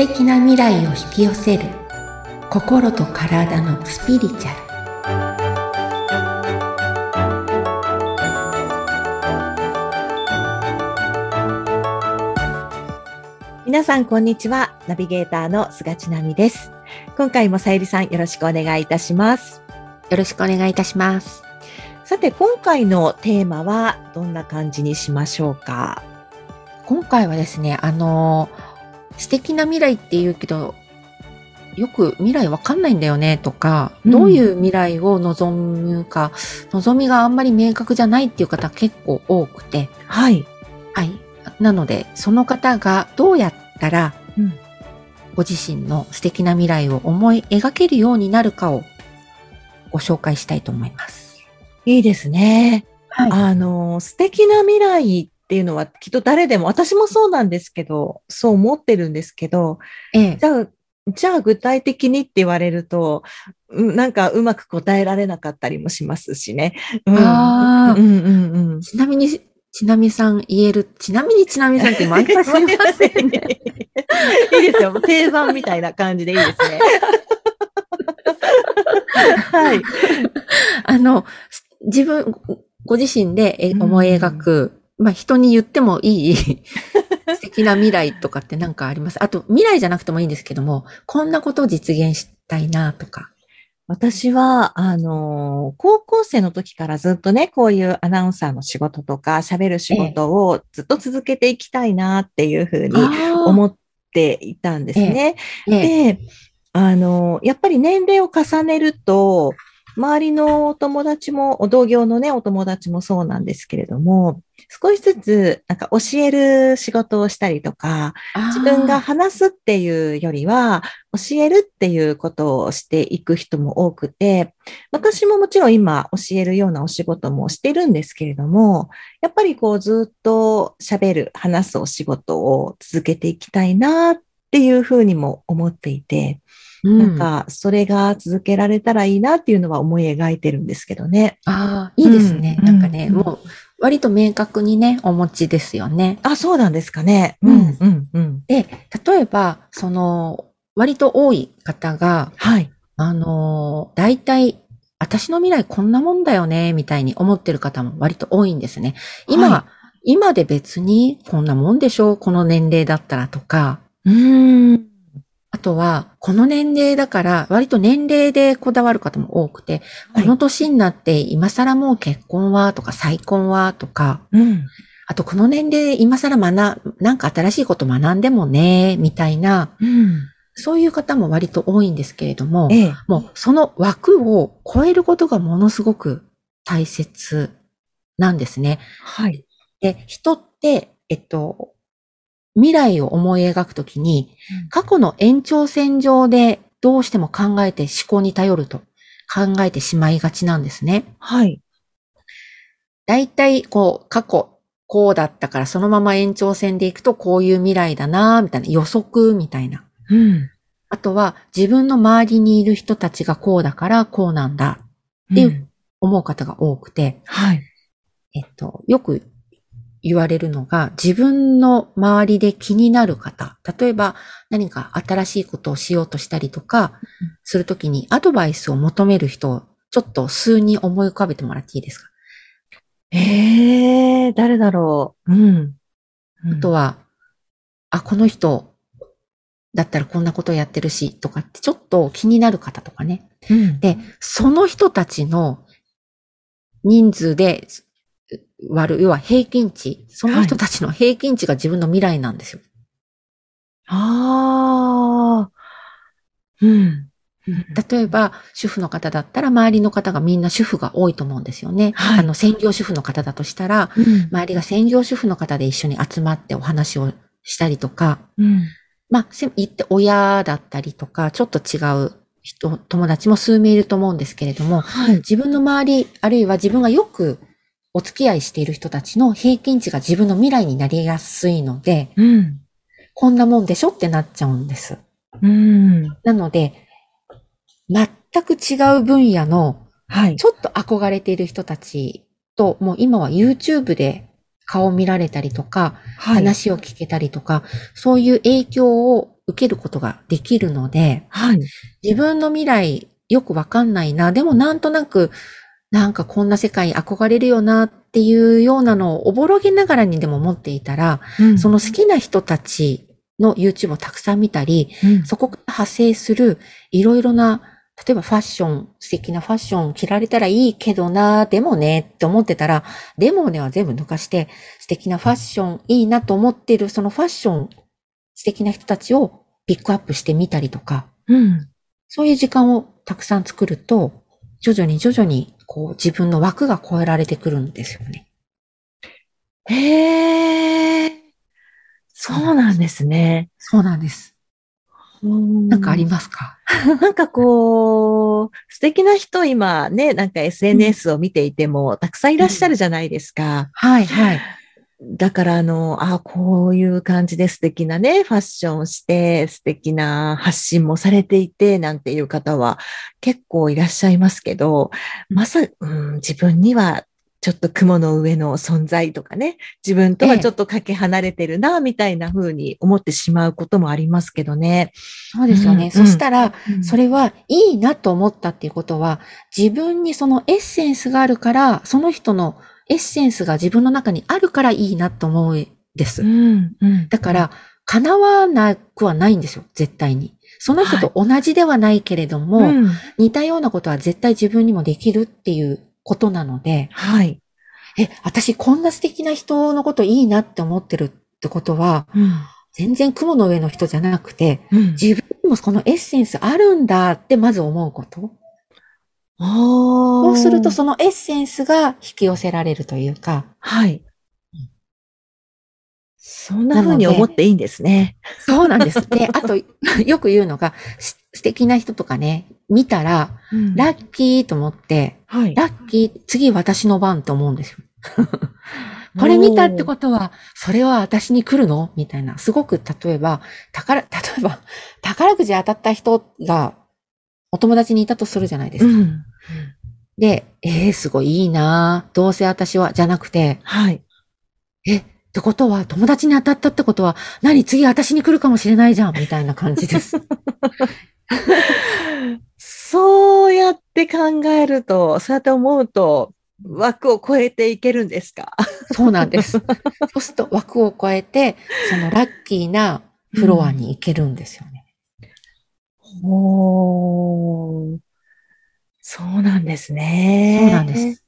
敵な未来を引き寄せる心と体のスピリチュアル皆さん、こんにちは。ナビゲーターの菅千奈美です。今回もさゆりさん、よろしくお願いいたします。よろしくお願いいたしますさて、今回のテーマは、どんな感じにしましょうか？今回はですねあの素敵な未来って言うけどよく未来わかんないんだよねとか、うんどういう未来を望むか望みがあんまり明確じゃないっていう方結構多くてはい。はい。なので、その方がどうやったら、うんご自身の素敵な未来を思い描けるようになるかをご紹介したいと思います。いいですね。はあの、素敵な未来っていうのは、きっと誰でも、私もそうなんですけど、そう思ってるんですけど、ええじゃあ、じゃあ具体的にって言われると、うんなんかうまく答えられなかったりもしますしね。うんあーうんうんうん。ちなみに、ちなみさん言える、ちなみにちなみさんって毎回すいませんね。いいですよ。定番みたいな感じでいいですね。はい。あの、す自分、ご自身で思い描く、まあ人に言ってもいい 素敵な未来とかって何かあります。あと、未来じゃなくてもいいんですけども、こんなことを実現したいなとか。私は、あの、高校生の時からずっとね、こういうアナウンサーの仕事とか、喋る仕事をずっと続けていきたいなっていうふうに思っていたんですね。ええ。で、あの、やっぱり年齢を重ねると、周りのお友達も、お同業のね、お友達もそうなんですけれども、少しずつ、なんか教える仕事をしたりとか、自分が話すっていうよりは、教えるっていうことをしていく人も多くて、私ももちろん今教えるようなお仕事もしてるんですけれども、やっぱりこうずっと喋る、話すお仕事を続けていきたいなっていうふうにも思っていて、うんなんかそれが続けられたらいいなっていうのは思い描いてるんですけどね。ああ、いいですね。うんなんかね、うんもう、割と明確にね、お持ちですよね。あ、そうなんですかね。うんうん、うん。で、例えば、その、割と多い方が、はい。あの、大体、私の未来こんなもんだよね、みたいに思ってる方も割と多いんですね。今、は今で別にこんなもんでしょうこの年齢だったらとか、うーん。あとは、この年齢だから、割と年齢でこだわる方も多くて、はいこの年になって今更もう結婚はとか再婚はとか、うん。あとこの年齢で今更学、なんか新しいこと学んでもね、みたいな、うん。そういう方も割と多いんですけれども、ええ。もうその枠を超えることがものすごく大切なんですね。はい。で、人って、えっと、未来を思い描くときに、過去の延長線上でどうしても考えて思考に頼ると考えてしまいがちなんですね。はい。大体、こう、過去、こうだったからそのまま延長線でいくとこういう未来だなみたいな予測みたいな。うん。あとは自分の周りにいる人たちがこうだからこうなんだっていう思う方が多くて、はい。えっと、よく言われるのが、自分の周りで気になる方、例えば何か新しいことをしようとしたりとか、するときにアドバイスを求める人をちょっと数人思い浮かべてもらっていいですか、ええ誰だろう。うん。は、あとは、あ、この人だったらこんなことやってるし、とかってちょっと気になる方とかね。うん。で、その人たちの人数で割る、要は平均値、その人たちの平均値が自分の未来なんですよ。ああ。うん。例えば、主婦の方だったら、周りの方がみんな主婦が多いと思うんですよね。はいあの、専業主婦の方だとしたら、うん。周りが専業主婦の方で一緒に集まってお話をしたりとか、うん。まあ、せ言って親だったりとか、ちょっと違う人、友達も数名いると思うんですけれども、はい。自分の周り、あるいは自分がよくお付き合いしている人たちの平均値が自分の未来になりやすいので、うん。こんなもんでしょってなっちゃうんです。うん。なので、全く違う分野のはい。ちょっと憧れている人たちと、もう今は YouTube で顔を見られたりとか、はい。話を聞けたりとか、そういう影響を受けることができるので、はい。自分の未来よくわかんないな、でもなんとなく、なんかこんな世界憧れるよなっていうようなのをおぼろげながらにでも持っていたら、うんその好きな人たちの YouTube をたくさん見たり、うんそこから派生するいろいろな、例えばファッション、素敵なファッション着られたらいいけどな、でもねって思ってたら、でもねは全部抜かして、素敵なファッションいいなと思っているそのファッション、素敵な人たちをピックアップしてみたりとか、うん。そういう時間をたくさん作ると、徐々に徐々にこう自分の枠が超えられてくるんですよね。へえ。そうなんですね。そうなんです。ななんかありますか、なんかこう、素敵な人今ね、なんか SNS を見ていてもたくさんいらっしゃるじゃないですか。はいはい。だからあの、あこういう感じで素敵なね、ファッションをして、素敵な発信もされていて、なんていう方は結構いらっしゃいますけど、まさ、うん、自分にはちょっと雲の上の存在とかね、自分とはちょっとかけ離れてるな、みたいな風に思ってしまうこともありますけどね。そうですよね。うんそしたら、それ、れはいいなと思ったっていうことは、自分にそのエッセンスがあるから、その人のエッセンスが自分の中にあるからいいなと思うんです。うん、うん。だから、叶わなくはないんですよ、絶対に。その人と同じではないけれども、うん、似たようなことは絶対自分にもできるっていうことなので、はい。え、私こんな素敵な人のこといいなって思ってるってことは、うん、全然雲の上の人じゃなくて、うん。自分にもこのエッセンスあるんだってまず思うこと。そそうするとそのエッセンスが引き寄せられるというか、はい。そんな風に思っていいんですね。そうなんです。で、あと、よく言うのが、す素敵な人とかね、見たら、ラッキーと思って、はい。ラッキー、次私の番と思うんですよ。これ見たってことは、それは私に来るのみたいな。すごく、例えば、宝、例えば、宝くじ当たった人が、お友達にいたとするじゃないですか。うん。で、えー、すごいいいなどうせ私は、じゃなくて、はい。え、ってことは、友達に当たったってことは、何次私に来るかもしれないじゃんみたいな感じです。そうやって考えると、そうやって思うと、枠を超えていけるんですか？そうなんです。そうすると枠を超えて、そのラッキーなフロアに行けるんですよね。おーそうなんですね。そうなんです。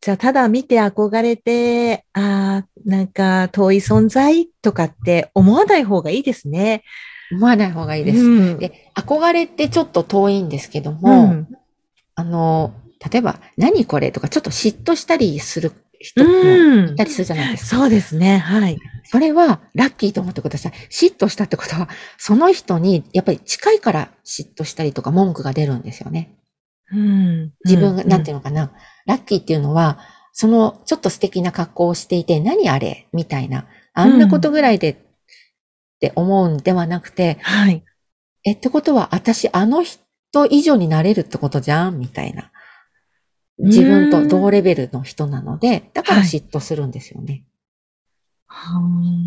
じゃあ、ただ見て憧れて、ああ、なんか遠い存在とかって思わない方がいいですね。思わない方がいいです。うんで、憧れってちょっと遠いんですけどうも、んあの、例えば、何これとか、ちょっと嫉妬したりする人もうんいたりするじゃないですか。そうですね。はい。それは、ラッキーと思ってください。嫉妬したってことは、その人に、やっぱり近いから嫉妬したりとか文句が出るんですよね。うん自分が、うんなんていうのかな。ラッキーっていうのは、その、ちょっと素敵な格好をしていて、何あれみたいな。あんなことぐらいで、って思うんではなくて、はい。え、ってことは、私、あの人以上になれるってことじゃんみたいな。自分と同レベルの人なので、だから嫉妬するんですよね。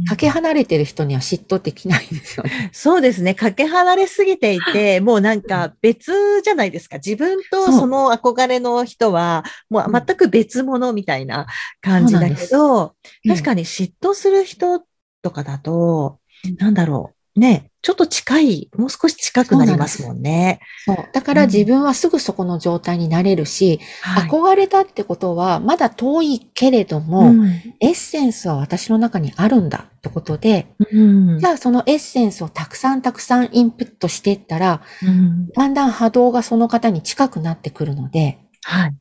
かけ離れてる人には嫉妬できないんですよね。そうですね。かけ離れすぎていて、もうなんか別じゃないですか。自分とその憧れの人は、もう全く別物みたいな感じだけそど、確に。かに嫉妬する人とかだと、なんだろう。ね、ちょっと近い、もう少し近くなりますもんね。そう。だから自分はすぐそこの状態になれるし、はい。憧れたってことは、まだ遠いけれども、うんエッセンスは私の中にあるんだってことで、うんじゃあそのエッセンスをたくさんたくさんインプットしていったら、うんだんだん波動がその方に近くなってくるので、はい。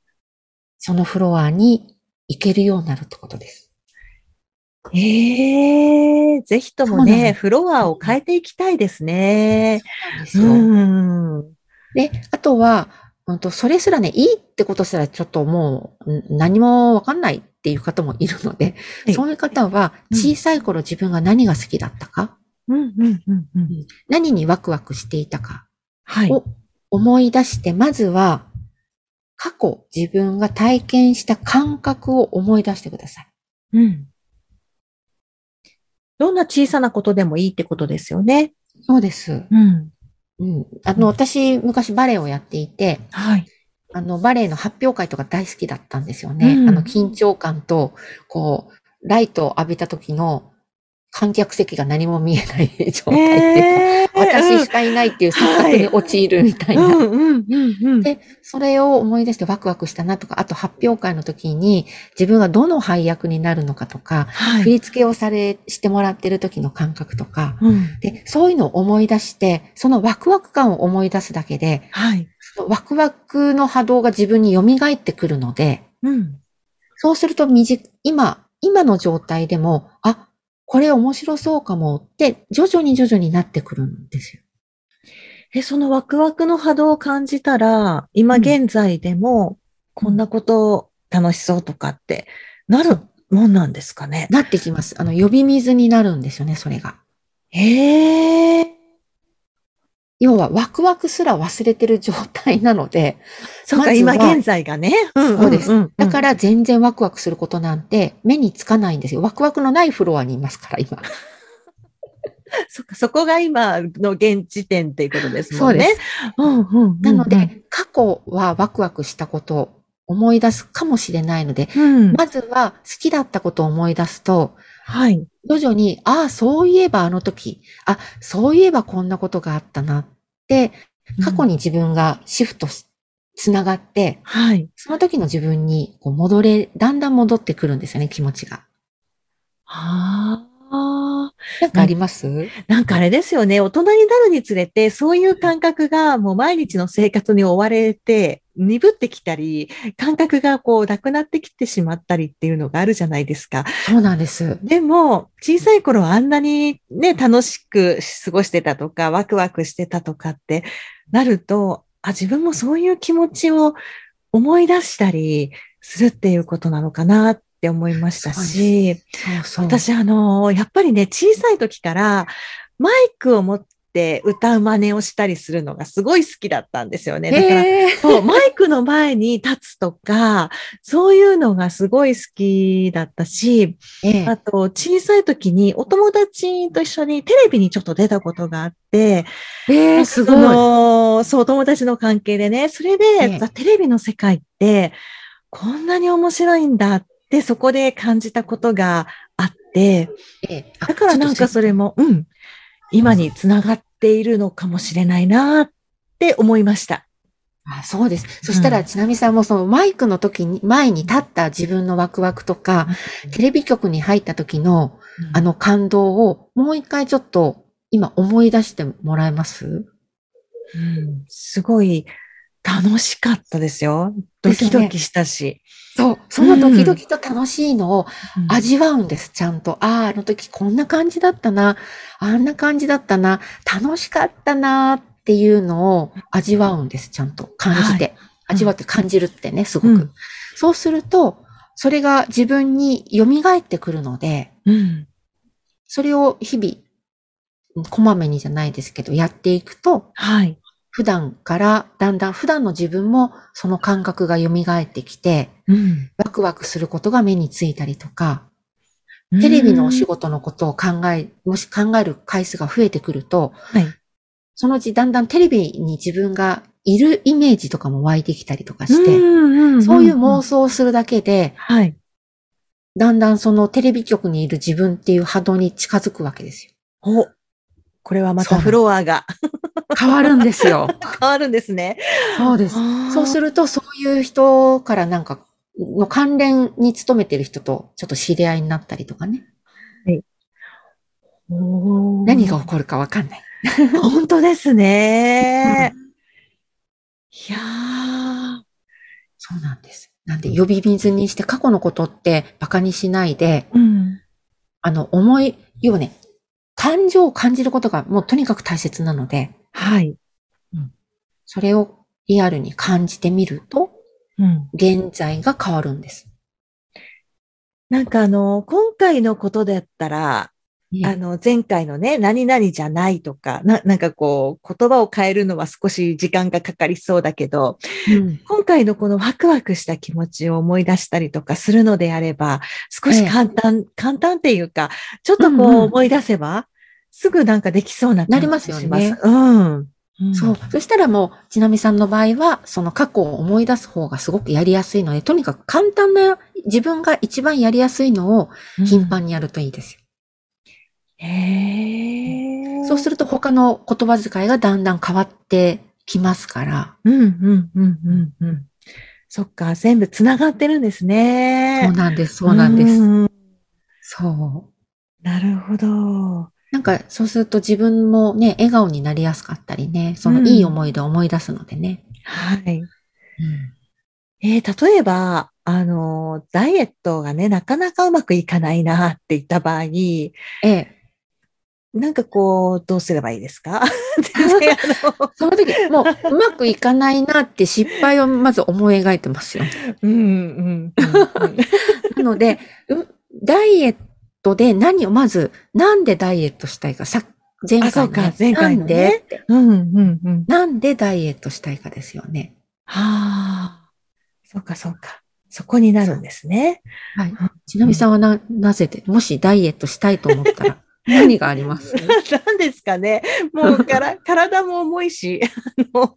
そのフロアに行けるようになるってことです。ええぜひともね、フロアを変えていきたいですね。なんですよ。うん。で、あとは、うんと、それすらね、いいってことすらちょっともう、ん何もわかんないっていう方もいるので、はいそういう方は、うん小さい頃自分が何が好きだったか、うん、うん、うん、うん。何にワクワクしていたかはい。を思い出して、まずは、過去自分が体験した感覚を思い出してください。うん。どんな小さなことでもいいってことですよね。そうです。うん。うん。あの、私、昔バレエをやっていて、はい。あの、バレエの発表会とか大好きだったんですよね。うんあの、緊張感と、こう、ライトを浴びた時の観客席が何も見えない状態っていうか、えー私しかいないっていう錯覚に陥るみたいな。で、それを思い出してワクワクしたなとか、あと発表会の時に自分がどの配役になるのかとか、はい。振り付けをされ、してもらってる時の感覚とか、うん。で、そういうのを思い出して、そのワクワク感を思い出すだけで、はい。ワクワクの波動が自分に蘇ってくるので、うん。そうすると短今、今の状態でも、あ、これ面白そうかもって、徐々に徐々になってくるんですよ。え、そのワクワクの波動を感じたら、今現在でも、こんなこと楽しそうとかって、なるもんなんですかね？なってきます。あの、呼び水になるんですよね、それが。へえ。要は、ワクワクすら忘れてる状態なので、そうか、ま今現在がね。そうですんんんだから全然ワクワクすることなんて目につかないんですよ。ワクワクのないフロアにいますから、今。そそこが今の現時点っていうことですもんね。そうです。うんうんうんうんなので、、過去はワクワクしたことを思い出すかもしれないので、うん。まずは好きだったことを思い出すと、はい。徐々に、ああ、そういえばあの時、あ、そういえばこんなことがあったなって、過去に。に自分がシフトし、つながって、はい。その時の自分にこう戻れ、だんだん戻ってくるんですよね、気持ちが。ああ。なんかあります、なんかあれですよね。大人になるにつれて、そういう感覚がもう毎日の生活に追われて、鈍ってきたり、感覚がこうなくなってきてしまったりっていうのがあるじゃないですか。そうなんです。でも、小さい頃はあんなにね、楽しく過ごしてたとか、ワクワクしてたとかってなると、あ、自分もそういう気持ちを思い出したりするっていうことなのかなって思いましたし。私、あの、やっぱりね、小さい時からマイクを持って歌う真似をしたりするのがすごい好きだったんですよね。だから、そう、マイクの前に立つとか、そういうのがすごい好きだったし、ええあと、小さい時にお友達と一緒にテレビにちょっと出たことがあって、ええすごそい。のそう、お友達の関係でね、それで、テレビの世界って、こんなに面白いんだって、そこで感じたことがあって、だからなんかそれも、うん、今につながっているのかもしれないなって思いました。あそうです。そしたら、うん。ちなみさんもそのマイクの時に、前に立った自分のワクワクとか、テレビ局に入った時のあの感動をもう一回ちょっと今思い出してもらえます？うん、すごい楽しかったですよ。ドキドキしたし。そう。そのドキドキと楽しいのをうん味わうんです、ちゃんと。ああ、あの時こんな感じだったな。あんな感じだったな。楽しかったなっていうのを味わうんです、ちゃんと。感じて。味わって感じるってね、すごく。うんそうすると、それが自分に蘇ってくるので、うん。それを日々、こまめにじゃないですけど、やっていくと、はい。普段からだんだん普段の自分もその感覚が蘇ってきて、うんワクワクすることが目についたりとか、テレビのお仕事のことを考え、もし考える回数が増えてくると、はい。そのうちだんだんテレビに自分がいるイメージとかも湧いてきたりとかして、てそういう妄想をするだけで、はい。だんだんそのテレビ局にいる自分っていう波動に近づくわけですよ。お、これはまたフロアが変わるんですよ。変わるんですね。そうです。そうする。ると、そういう人からなんか、の関連に勤めてる人とちょっと知り合いになったりとかね。おー何が起こるかわかんない。本当ですね。いやーそうなんです。なんで、呼び水にして過去のことって馬鹿にしないで、うん。あの、思い、要はね、感情を感じることがもうとにかく大切なので、はい。それをリアルに感じてみると、うん。現在が変わるんです。なんかあの、今回のことだったら、あの、前回のね、何々じゃないとか、な、なんかこう、言葉を変えるのは少し時間がかかりそうだけど、うん今回のこのワクワクした気持ちを思い出したりとかするのであれば、少し簡単、簡単っていうか、ちょっとこううんうん思い出せば、すぐなんかできそうな。なりますよねうん。うんそう。そしたらもう、ちなみさんの場合は、その過去を思い出す方がすごくやりやすいので、とにかく簡単な、自分が一番やりやすいのを頻繁にやるといいですよ。へーそうすると他の言葉遣いがだんだん変わってきますから。うん、うん、うん、うん、うん。そっか、全部繋がってるんですね。そうなんです、そうなんです。んそう。なるほど。なんか、そうすると自分もね、笑顔になりやすかったりね、そのいい思い出を思い出すのでね。はい。うんえー例えば、あの、ダイエットがね、なかなかうまくいかないなって言った場合、ええ。なんかこう、どうすればいいですか？その時、もう、うまくいかないなって失敗をまず思い描いてますよ。うん、うん、うん。なので、うダイエットで何を、まず、なんでダイエットしたいか、さ、前回ね、前回のねなんでうん、うん、うん。なんでダイエットしたいかですよね。はあ、そうか、そうか。そこになるんですね。はい。ちなみさんはな、なぜで、もしダイエットしたいと思ったら、何があります？何ですかね。もうから、体も重いし、あの、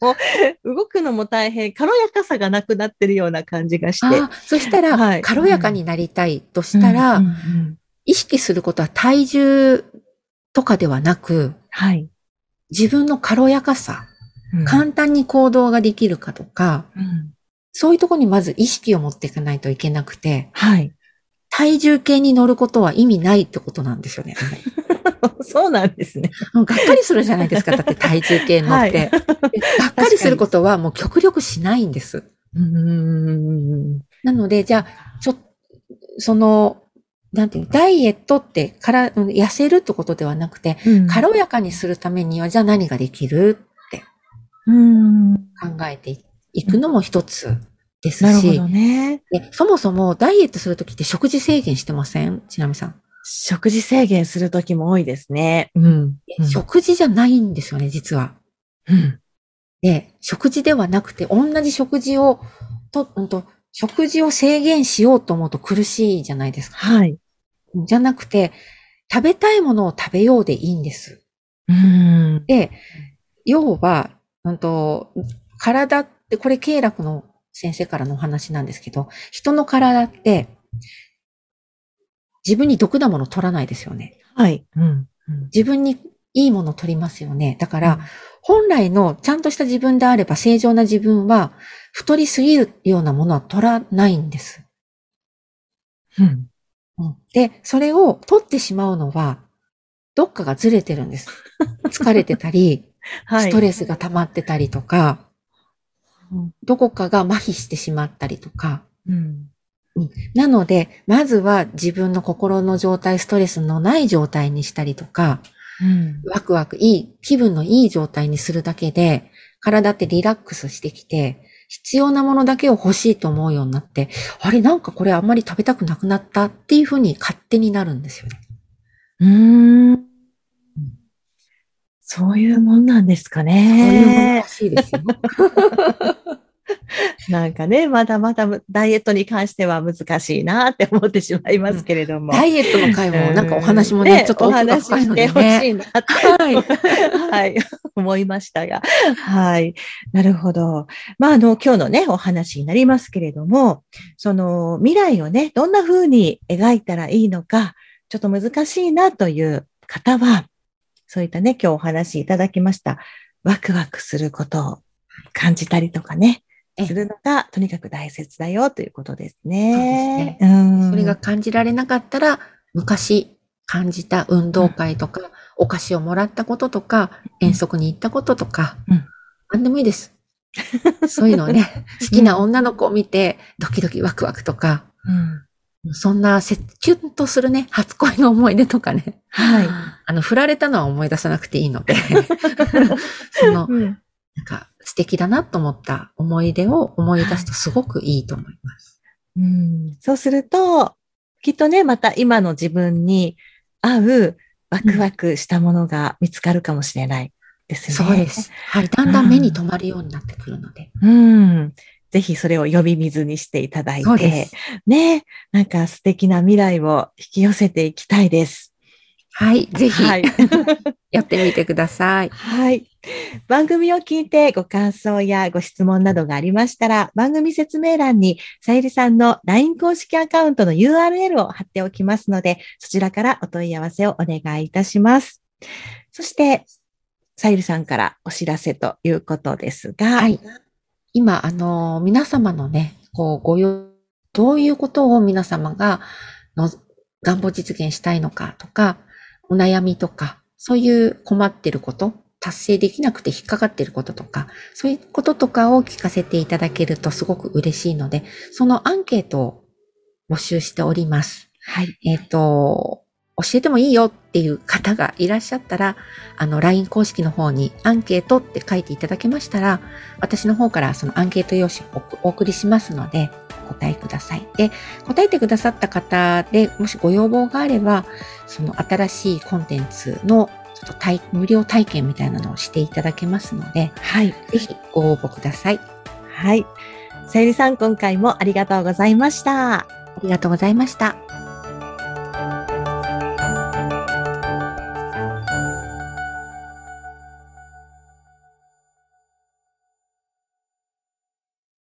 動くのも大変、軽やかさがなくなってるような感じがして。そしたら、はい軽やかになりたいとしたら、うんうんうん意識することは体重とかではなく、はい。自分の軽やかさ、うん簡単に行動ができるかとか、うんそういうところにまず意識を持っていかないといけなくて、はい。体重計に乗ることは意味ないってことなんですよね。そうなんですね。もうがっかりするじゃないですか。だって体重計乗って。でがっかりすることはもう極力しないんです。うん。なので、じゃあ、ちょっその、なんていうの、ダイエットってから、うん痩せるってことではなくて、軽やかにするためには、じゃあ何ができるうん。考えていくのも一つですし、ね。でそもそもダイエットするときって食事制限してません？ちなみさん。食事制限するときも多いですね。うん。食事じゃないんですよね、実は。うん。で、食事ではなくて、同じ食事を、と、うんと、食事を制限しようと思うと苦しいじゃないですか。はい。じゃなくて、食べたいものを食べようでいいんです。うん。で、要は、うんと、体って、これ、経絡の先生からのお話なんですけど、人の体って、自分に毒なものを取らないですよね。はい。うん。自分にいいものを取りますよね。だから、本来のちゃんとした自分であれば正常な自分は太りすぎるようなものは取らないんです。うん。で、それを取ってしまうのはどっかがずれてるんです。疲れてたり、はい。ストレスが溜まってたりとか、うんどこかが麻痺してしまったりとか。うん。なので、まずは自分の心の状態、ストレスのない状態にしたりとか、うん。ワクワクいい、気分のいい状態にするだけで、体ってリラックスしてきて、必要なものだけを欲しいと思うようになって、あれなんかこれあんまり食べたくなくなったっていうふうに勝手になるんですよね。うーん。そういうもんなんですかそういうものねら。しいですよ。なんかね、まだまだダイエットに関しては難しいなって思ってしまいますけれども。ダイエットの回もなんかお話もね、ちょっとお奥が話してほしね。いなって、はい。はい、思いましたが。はい。なるほど。まあ、あの、今日のね、お話になりますけれども、その未来をね、どんな風に描いたらいいのか、ちょっと難しいなという方は、そういったね、今日お話いただきました、ワクワクすることを感じたりとかね、ええするのがとにかく大切だよということですね。そううん。それが感じられなかったら、昔感じた運動会とか、お菓子をもらったこととか、遠足に行ったこととかうん、何でもいいです。そういうのをね、好きな女の子を見て、ドキドキワクワクとか、うん。そんなせ、キュンとするね、初恋の思い出とかね。はい。あの、振られたのは思い出さなくていいので、その、うん。なんか、素敵だなと思った思い出を思い出すとすごくいいと思います。うんそうすると、きっとね、また今の自分に合うワクワクしたものが見つかるかもしれないですね。そうで。す。はい。だんだん目に留まるようになってくるので。うん。ぜひそれを呼び水にしていただいて。ね、なんか素敵な未来を引き寄せていきたいです。はい。ぜひ、はい。やってみてください。はい。番組を聞いてご感想やご質問などがありましたら、番組説明欄にさゆりさんの LINE 公式アカウントの URL を貼っておきますので、そちらからお問い合わせをお願いいたします。そして、さゆりさんからお知らせということですが、はい。今、あの、皆様のね、こう、ご用、どういうことを皆様が、の、願望実現したいのかとか、お悩みとか、そういう困ってること、達成できなくて引っかかってることとか、そういうこととかを聞かせていただけるとすごく嬉しいので、そのアンケートを募集しております。はい。えっ、と、教えてもいいよっていう方がいらっしゃったら、あの、LINE 公式の方にアンケートって書いていただけましたら、私の方からそのアンケート用紙をお送りしますので、お答えください。で、答えてくださった方で、もしご要望があれば、その新しいコンテンツのちょっと体無料体験みたいなのをしていただけますので、はい。ぜひご応募ください。はい。さゆりさん、今回もありがとうございました。ありがとうございました。